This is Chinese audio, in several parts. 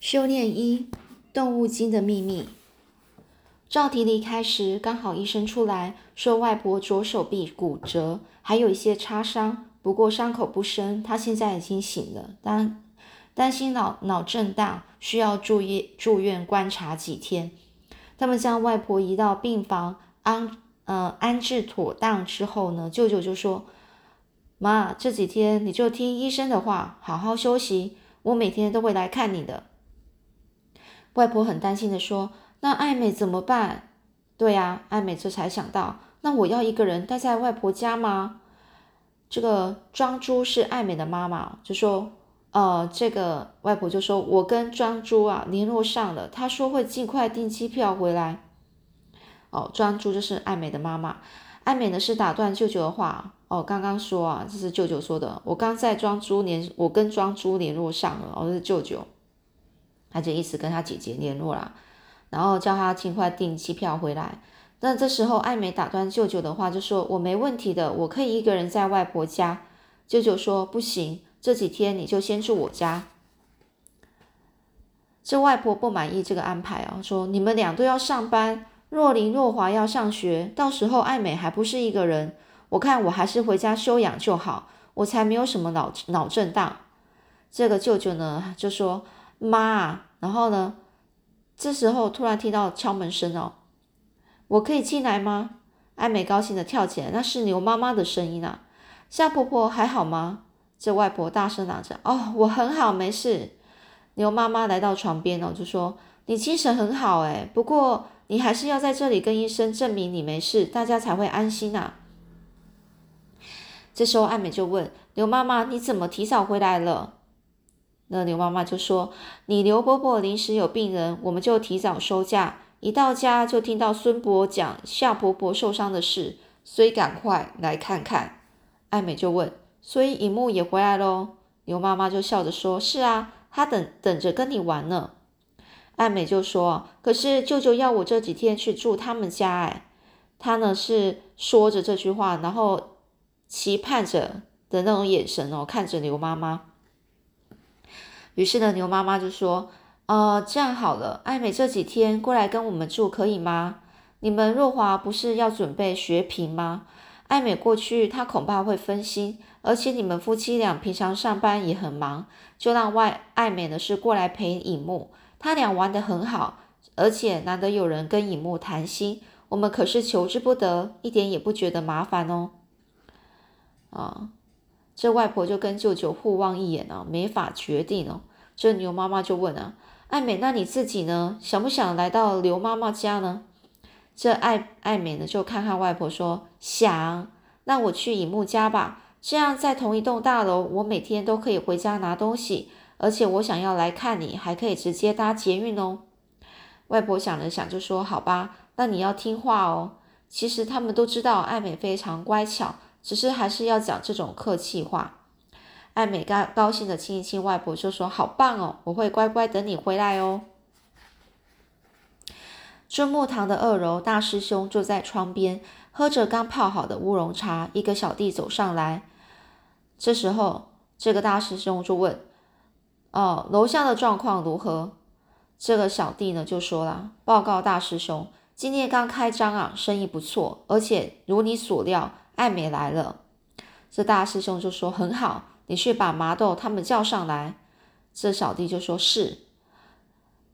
修炼一：动物精的秘密。赵提离开时，刚好医生出来说，外婆左手臂骨折，还有一些擦伤，不过伤口不深，她现在已经醒了，担担心脑脑震荡，需要住院住院观察几天。他们将外婆移到病房安呃安置妥当之后呢，舅舅就说：“妈，这几天你就听医生的话，好好休息，我每天都会来看你的。”外婆很担心的说：“那艾美怎么办？”对呀，艾美这才想到，那我要一个人待在外婆家吗？这个庄珠是艾美的妈妈，就说：“呃，这个外婆就说，我跟庄珠啊联络上了，她说会尽快订机票回来。”哦，庄珠就是艾美的妈妈。艾美呢是打断舅舅的话：“哦，刚刚说啊，这是舅舅说的，我刚在庄珠联，我跟庄珠联络上了，哦，是舅舅。”他就一直跟他姐姐联络啦，然后叫他尽快订机票回来。那这时候艾美打断舅舅的话，就说：“我没问题的，我可以一个人在外婆家。”舅舅说：“不行，这几天你就先住我家。”这外婆不满意这个安排啊，说：“你们俩都要上班，若琳、若华要上学，到时候艾美还不是一个人。我看我还是回家休养就好，我才没有什么脑脑震荡。”这个舅舅呢就说。妈，然后呢？这时候突然听到敲门声哦，我可以进来吗？艾美高兴的跳起来，那是牛妈妈的声音啊。夏婆婆还好吗？这外婆大声嚷着：“哦，我很好，没事。”牛妈妈来到床边哦，就说：“你精神很好诶，不过你还是要在这里跟医生证明你没事，大家才会安心啊。”这时候艾美就问牛妈妈：“你怎么提早回来了？”那牛妈妈就说：“你刘伯伯临时有病人，我们就提早收假。一到家就听到孙伯讲夏伯伯受伤的事，所以赶快来看看。”艾美就问：“所以尹木也回来喽？”牛妈妈就笑着说：“是啊，他等等着跟你玩呢。”艾美就说：“可是舅舅要我这几天去住他们家。”哎，他呢是说着这句话，然后期盼着的那种眼神哦，看着牛妈妈。于是呢，牛妈妈就说：“呃，这样好了，艾美这几天过来跟我们住可以吗？你们若华不是要准备学评吗？艾美过去，她恐怕会分心，而且你们夫妻俩平常上班也很忙，就让外艾美的是过来陪影木，他俩玩得很好，而且难得有人跟影木谈心，我们可是求之不得，一点也不觉得麻烦哦。”啊。这外婆就跟舅舅互望一眼呢，没法决定哦。这牛妈妈就问啊，艾美，那你自己呢？想不想来到刘妈妈家呢？这艾艾美呢就看看外婆说想，那我去尹木家吧。这样在同一栋大楼，我每天都可以回家拿东西，而且我想要来看你，还可以直接搭捷运哦。外婆想了想，就说好吧，那你要听话哦。其实他们都知道艾美非常乖巧。只是还是要讲这种客气话。艾美高高兴的亲一亲外婆，就说：“好棒哦，我会乖乖等你回来哦。”春木堂的二楼大师兄坐在窗边，喝着刚泡好的乌龙茶。一个小弟走上来，这时候这个大师兄就问：“哦，楼下的状况如何？”这个小弟呢就说了：“报告大师兄，今天刚开张啊，生意不错，而且如你所料。”艾美来了，这大师兄就说：“很好，你去把麻豆他们叫上来。”这小弟就说：“是。”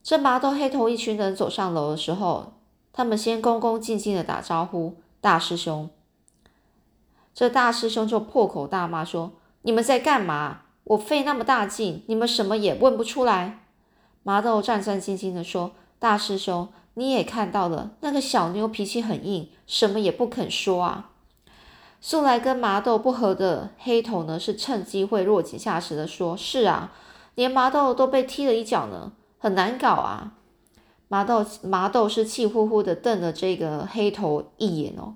这麻豆黑头一群人走上楼的时候，他们先恭恭敬敬的打招呼：“大师兄。”这大师兄就破口大骂说：“你们在干嘛？我费那么大劲，你们什么也问不出来。”麻豆战战兢兢的说：“大师兄，你也看到了，那个小妞脾气很硬，什么也不肯说啊。”素来跟麻豆不和的黑头呢，是趁机会落井下石的说：“是啊，连麻豆都被踢了一脚呢，很难搞啊。”麻豆麻豆是气呼呼的瞪了这个黑头一眼哦。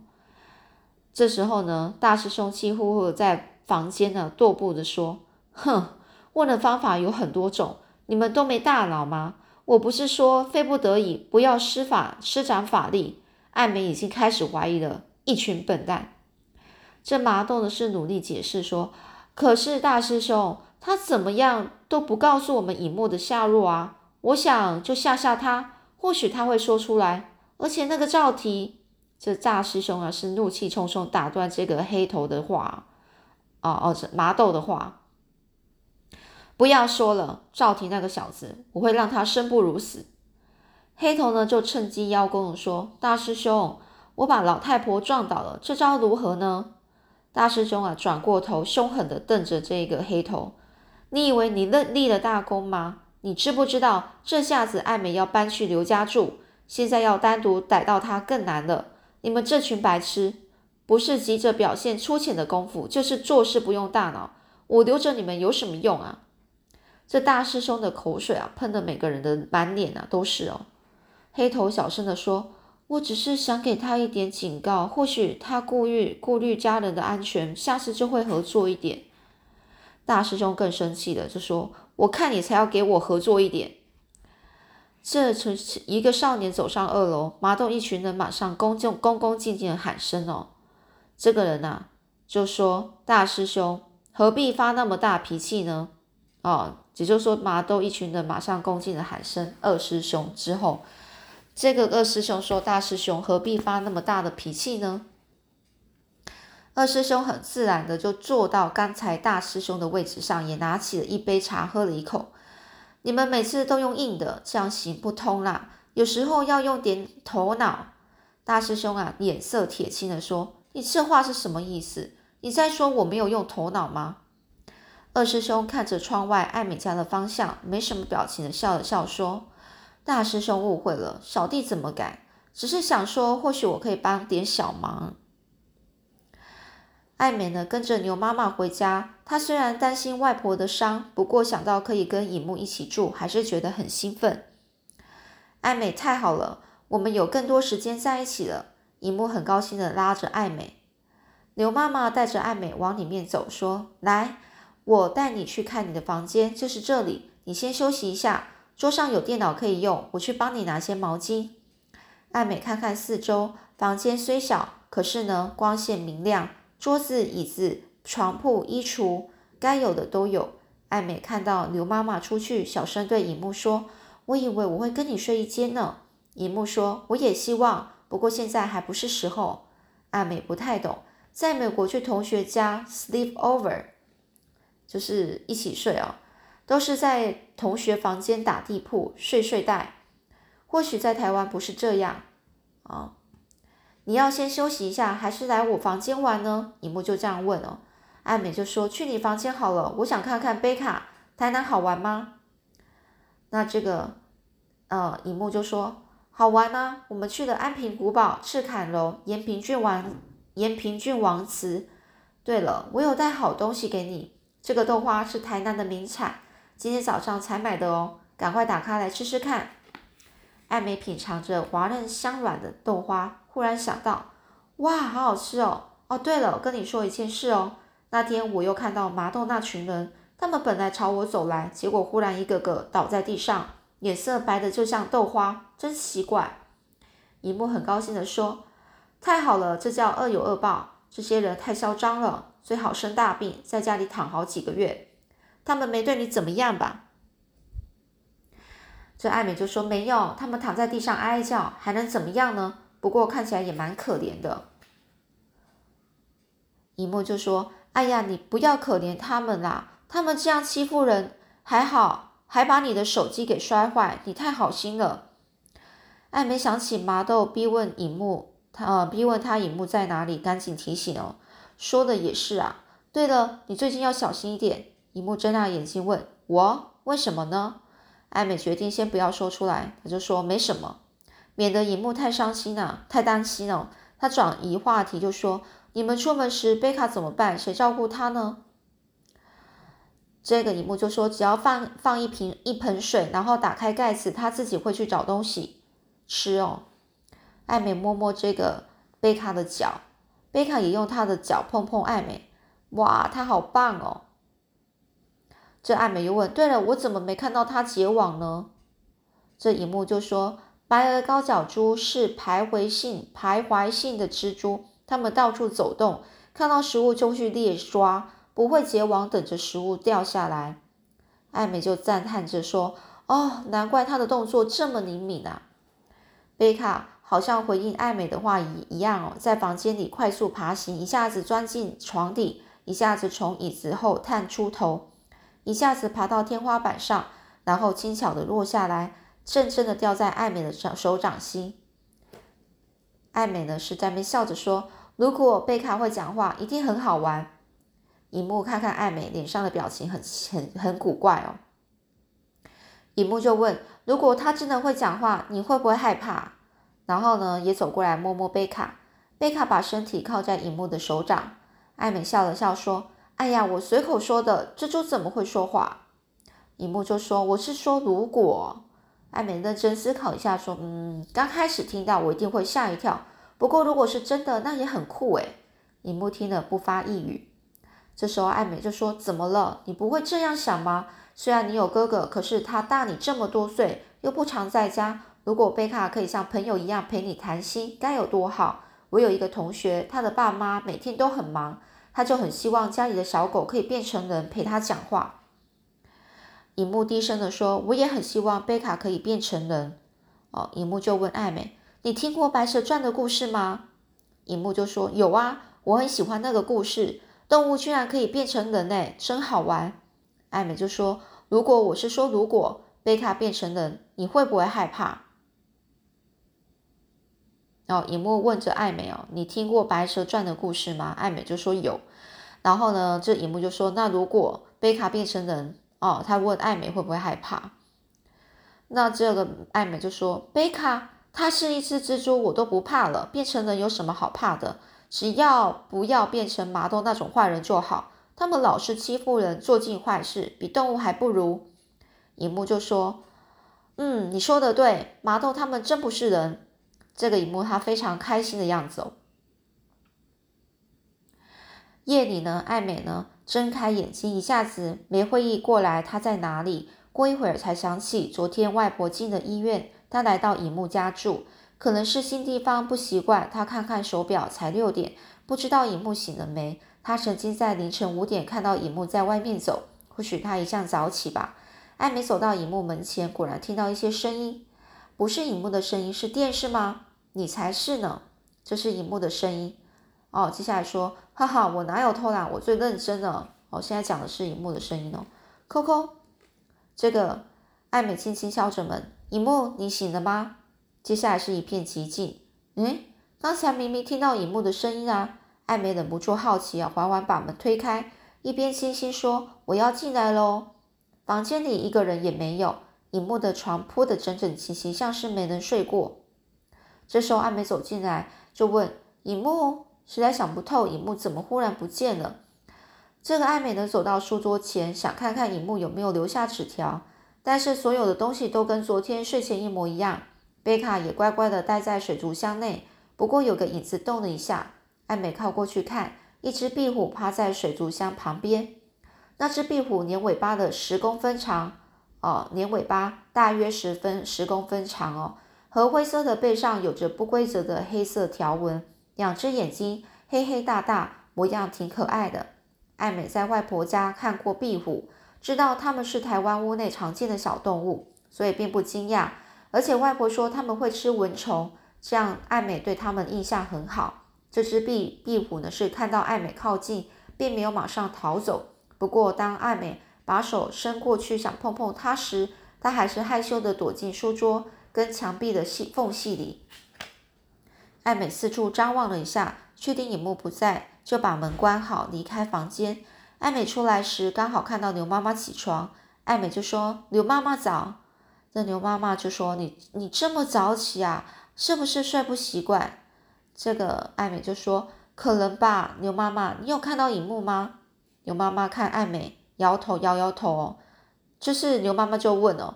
这时候呢，大师兄气呼呼的在房间呢踱步的说：“哼，问的方法有很多种，你们都没大脑吗？我不是说非不得已不要施法施展法力，艾美已经开始怀疑了，一群笨蛋。”这麻豆的是努力解释说：“可是大师兄，他怎么样都不告诉我们尹木的下落啊！我想就吓吓他，或许他会说出来。而且那个赵提，这大师兄啊，是怒气冲冲打断这个黑头的话，哦哦，麻豆的话，不要说了，赵提那个小子，我会让他生不如死。黑头呢，就趁机邀功说：“大师兄，我把老太婆撞倒了，这招如何呢？”大师兄啊，转过头，凶狠的瞪着这个黑头：“你以为你立立了大功吗？你知不知道，这下子爱美要搬去刘家住？”现在要单独逮到他更难了。你们这群白痴，不是急着表现粗浅的功夫，就是做事不用大脑。我留着你们有什么用啊？这大师兄的口水啊，喷的每个人的满脸啊都是哦。黑头小声的说：“我只是想给他一点警告，或许他顾虑顾虑家人的安全，下次就会合作一点。”大师兄更生气了，就说：“我看你才要给我合作一点。”这从一个少年走上二楼，麻豆一群人马上恭敬恭恭敬敬的喊声哦。这个人呐，就说大师兄何必发那么大脾气呢？哦，也就是说麻豆一群人马上恭敬的喊声二师兄之后，这个二师兄说大师兄何必发那么大的脾气呢？二师兄很自然的就坐到刚才大师兄的位置上，也拿起了一杯茶喝了一口。你们每次都用硬的，这样行不通啦。有时候要用点头脑。大师兄啊，脸色铁青的说：“你这话是什么意思？你在说我没有用头脑吗？”二师兄看着窗外艾美家的方向，没什么表情的笑了笑说：“大师兄误会了，小弟怎么改？只是想说，或许我可以帮点小忙。”艾美呢，跟着牛妈妈回家。她虽然担心外婆的伤，不过想到可以跟尹木一起住，还是觉得很兴奋。艾美太好了，我们有更多时间在一起了。尹木很高兴的拉着艾美。牛妈妈带着艾美往里面走，说：“来，我带你去看你的房间，就是这里。你先休息一下，桌上有电脑可以用，我去帮你拿些毛巾。”艾美看看四周，房间虽小，可是呢，光线明亮。桌子、椅子、床铺、衣橱，该有的都有。艾美看到刘妈妈出去，小声对尹木说：“我以为我会跟你睡一间呢。”尹木说：“我也希望，不过现在还不是时候。”艾美不太懂，在美国去同学家 sleep over，就是一起睡哦，都是在同学房间打地铺睡睡袋。或许在台湾不是这样啊。你要先休息一下，还是来我房间玩呢？尹木就这样问哦。艾美就说：“去你房间好了，我想看看贝卡，台南好玩吗？”那这个，呃，尹木就说：“好玩啊，我们去了安平古堡、赤坎楼、延平郡王、延平郡王祠。对了，我有带好东西给你，这个豆花是台南的名产，今天早上才买的哦，赶快打开来吃吃看。”艾美品尝着滑嫩香软的豆花。忽然想到，哇，好好吃哦！哦，对了，跟你说一件事哦。那天我又看到麻豆那群人，他们本来朝我走来，结果忽然一个个倒在地上，脸色白的就像豆花，真奇怪。一木很高兴地说：“太好了，这叫恶有恶报。这些人太嚣张了，最好生大病，在家里躺好几个月。他们没对你怎么样吧？”这艾美就说：“没有，他们躺在地上哀叫，还能怎么样呢？”不过看起来也蛮可怜的。一木就说：“哎呀，你不要可怜他们啦，他们这样欺负人，还好还把你的手机给摔坏，你太好心了。”艾美想起麻豆逼问尹木，他呃逼问他尹木在哪里，赶紧提醒哦，说的也是啊。对了，你最近要小心一点。尹木睁大眼睛问我：“为什么呢？”艾美决定先不要说出来，他就说：“没什么。”免得荧幕太伤心了，太担心了。他转移话题就说：“你们出门时，贝卡怎么办？谁照顾他呢？”这个荧幕就说：“只要放放一瓶一盆水，然后打开盖子，他自己会去找东西吃哦。”艾美摸摸这个贝卡的脚，贝卡也用他的脚碰碰艾美。哇，他好棒哦！这艾美又问：“对了，我怎么没看到他结网呢？”这一幕就说。白额高脚蛛是徘徊性、徘徊性的蜘蛛，它们到处走动，看到食物就去猎抓，不会结网等着食物掉下来。艾美就赞叹着说：“哦，难怪他的动作这么灵敏啊！贝卡好像回应艾美的话一一样哦，在房间里快速爬行，一下子钻进床底，一下子从椅子后探出头，一下子爬到天花板上，然后轻巧的落下来，正正的掉在艾美的手手掌心。艾美呢是在那笑着说：“如果贝卡会讲话，一定很好玩。”荧幕看看艾美脸上的表情很很很古怪哦。荧幕就问：“如果他真的会讲话，你会不会害怕？”然后呢，也走过来摸摸贝卡。贝卡把身体靠在荧幕的手掌。艾美笑了笑说：“哎呀，我随口说的。蜘蛛怎么会说话？”荧幕就说：“我是说如果。”艾美认真思考一下说：“嗯，刚开始听到我一定会吓一跳。不过如果是真的，那也很酷诶。”荧幕听了不发一语。这时候艾美就说：“怎么了？你不会这样想吗？虽然你有哥哥，可是他大你这么多岁，又不常在家。如果贝卡可以像朋友一样陪你谈心，该有多好！我有一个同学，他的爸妈每天都很忙，他就很希望家里的小狗可以变成人陪他讲话。”荧幕低声的说：“我也很希望贝卡可以变成人。”哦，荧幕就问艾美：“你听过《白蛇传》的故事吗？”荧幕就说：“有啊，我很喜欢那个故事。”动物居然可以变成人类，真好玩！艾美就说：“如果我是说，如果贝卡变成人，你会不会害怕？”哦，荧幕问着艾美：“哦，你听过《白蛇传》的故事吗？”艾美就说：“有。”然后呢，这荧幕就说：“那如果贝卡变成人，哦，他问艾美会不会害怕？”那这个艾美就说：“贝卡，它是一只蜘蛛，我都不怕了，变成人有什么好怕的？”只要不要变成麻豆那种坏人就好。他们老是欺负人，做尽坏事，比动物还不如。荧幕就说：“嗯，你说的对，麻豆他们真不是人。”这个荧幕他非常开心的样子哦。夜里呢，艾美呢睁开眼睛，一下子没会意过来，他在哪里？过一会儿才想起，昨天外婆进了医院，他来到荧幕家住。可能是新地方不习惯，他看看手表，才六点，不知道荧幕醒了没。他曾经在凌晨五点看到荧幕在外面走，或许他一向早起吧。艾美走到荧幕门前，果然听到一些声音，不是荧幕的声音，是电视吗？你才是呢，这是荧幕的声音。哦，接下来说，哈哈，我哪有偷懒，我最认真了。哦，现在讲的是荧幕的声音哦。扣扣，这个艾美轻轻敲着门，荧幕，你醒了吗？接下来是一片寂静。嗯，刚才明明听到荧幕的声音啊！艾美忍不住好奇啊，缓缓把门推开，一边轻轻说：“我要进来喽。”房间里一个人也没有，荧幕的床铺得整整齐齐，像是没人睡过。这时候艾美走进来，就问荧幕：“实在想不透，荧幕怎么忽然不见了？”这个艾美呢，走到书桌前，想看看荧幕有没有留下纸条，但是所有的东西都跟昨天睡前一模一样。贝卡也乖乖的待在水族箱内，不过有个影子动了一下。艾美靠过去看，一只壁虎趴在水族箱旁边。那只壁虎连尾巴的十公分长，哦，年尾巴大约十分十公分长哦，和灰色的背上有着不规则的黑色条纹，两只眼睛黑黑大大，模样挺可爱的。艾美在外婆家看过壁虎，知道它们是台湾屋内常见的小动物，所以并不惊讶。而且外婆说他们会吃蚊虫，这样艾美对他们印象很好。这只壁壁虎呢是看到艾美靠近，并没有马上逃走。不过当艾美把手伸过去想碰碰它时，它还是害羞的躲进书桌跟墙壁的隙缝隙里。艾美四处张望了一下，确定影幕不在，就把门关好，离开房间。艾美出来时刚好看到牛妈妈起床，艾美就说：“牛妈妈早。”这牛妈妈就说：“你你这么早起啊，是不是睡不习惯？”这个艾美就说：“可能吧。”牛妈妈，你有看到荧幕吗？牛妈妈看艾美，摇头摇摇头哦。就是牛妈妈就问哦：“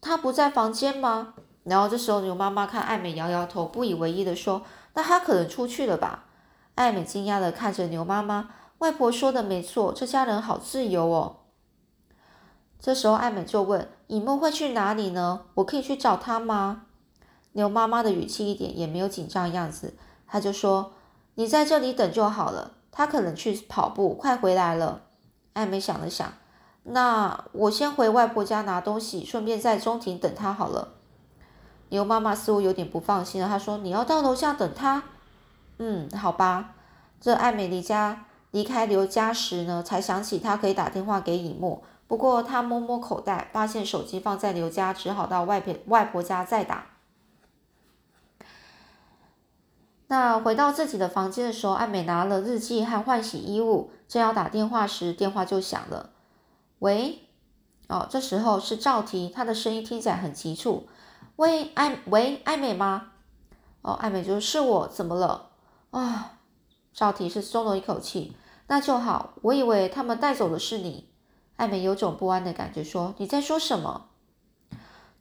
他不在房间吗？”然后这时候牛妈妈看艾美摇摇头，不以为意的说：“那他可能出去了吧？”艾美惊讶的看着牛妈妈，外婆说的没错，这家人好自由哦。这时候艾美就问。以梦会去哪里呢？我可以去找他吗？牛妈妈的语气一点也没有紧张样子，她就说：“你在这里等就好了。他可能去跑步，快回来了。”艾美想了想，那我先回外婆家拿东西，顺便在中庭等她好了。牛妈妈似乎有点不放心了，她说：“你要到楼下等她？”嗯，好吧。这艾美离家离开刘家时呢，才想起她可以打电话给尹默。不过她摸摸口袋，发现手机放在刘家，只好到外婆外婆家再打。那回到自己的房间的时候，艾美拿了日记和换洗衣物，正要打电话时，电话就响了。喂，哦，这时候是赵提，他的声音听起来很急促。喂，艾，喂，艾美吗？哦，艾美就：“是我，怎么了？”啊，赵提是松了一口气。那就好，我以为他们带走的是你。艾美有种不安的感觉，说：“你在说什么？”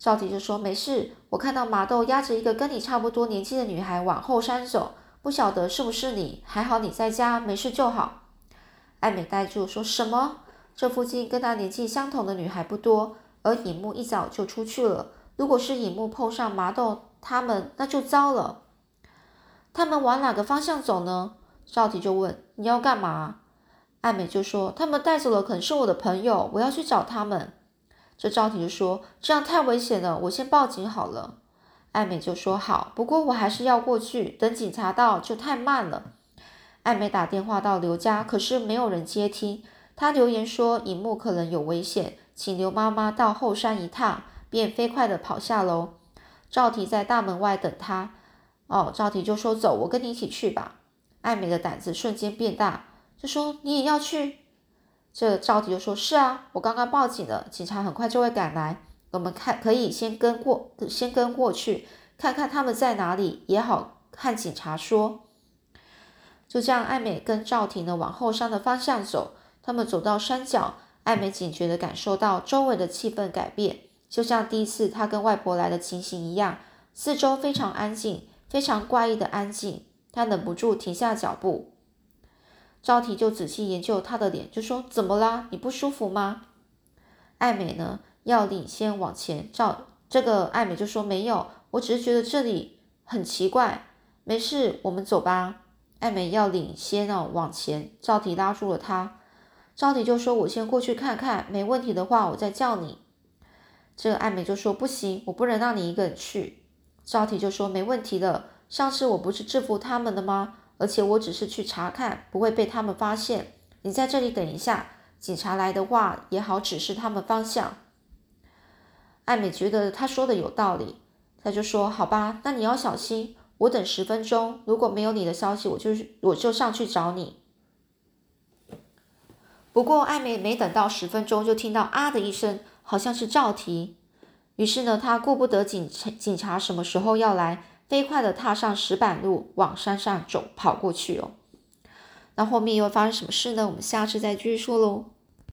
赵迪就说：“没事，我看到麻豆压着一个跟你差不多年纪的女孩往后山走，不晓得是不是你。还好你在家，没事就好。”艾美呆住，说什么？这附近跟她年纪相同的女孩不多，而尹木一早就出去了。如果是尹木碰上麻豆他们，那就糟了。他们往哪个方向走呢？赵迪就问：“你要干嘛？”艾美就说：“他们带走了，可能是我的朋友，我要去找他们。”这赵提就说：“这样太危险了，我先报警好了。”艾美就说：“好，不过我还是要过去，等警察到就太慢了。”艾美打电话到刘家，可是没有人接听。她留言说：“荧幕可能有危险，请刘妈妈到后山一趟。”便飞快地跑下楼。赵提在大门外等她。哦，赵提就说：“走，我跟你一起去吧。”艾美的胆子瞬间变大，就说：“你也要去？”这赵迪就说：“是啊，我刚刚报警了，警察很快就会赶来。我们看可以先跟过，先跟过去，看看他们在哪里，也好和警察说。”就这样，艾美跟赵婷呢往后山的方向走。他们走到山脚，艾美警觉地感受到周围的气氛改变，就像第一次她跟外婆来的情形一样，四周非常安静，非常怪异的安静。她忍不住停下脚步。赵提就仔细研究他的脸，就说：“怎么啦？你不舒服吗？”艾美呢要领先往前，赵这个艾美就说：“没有，我只是觉得这里很奇怪。”没事，我们走吧。艾美要领先哦往前，赵提拉住了他。赵提就说：“我先过去看看，没问题的话，我再叫你。”这个艾美就说：“不行，我不能让你一个人去。”赵提就说：“没问题的，上次我不是制服他们的吗？”而且我只是去查看，不会被他们发现。你在这里等一下，警察来的话也好指示他们方向。艾美觉得他说的有道理，他就说：“好吧，那你要小心，我等十分钟，如果没有你的消息，我就是我就上去找你。”不过艾美没等到十分钟，就听到啊的一声，好像是赵提。于是呢，他顾不得警警察什么时候要来。飞快地踏上石板路，往山上走，跑过去哦。那后面又发生什么事呢？我们下次再继续说喽。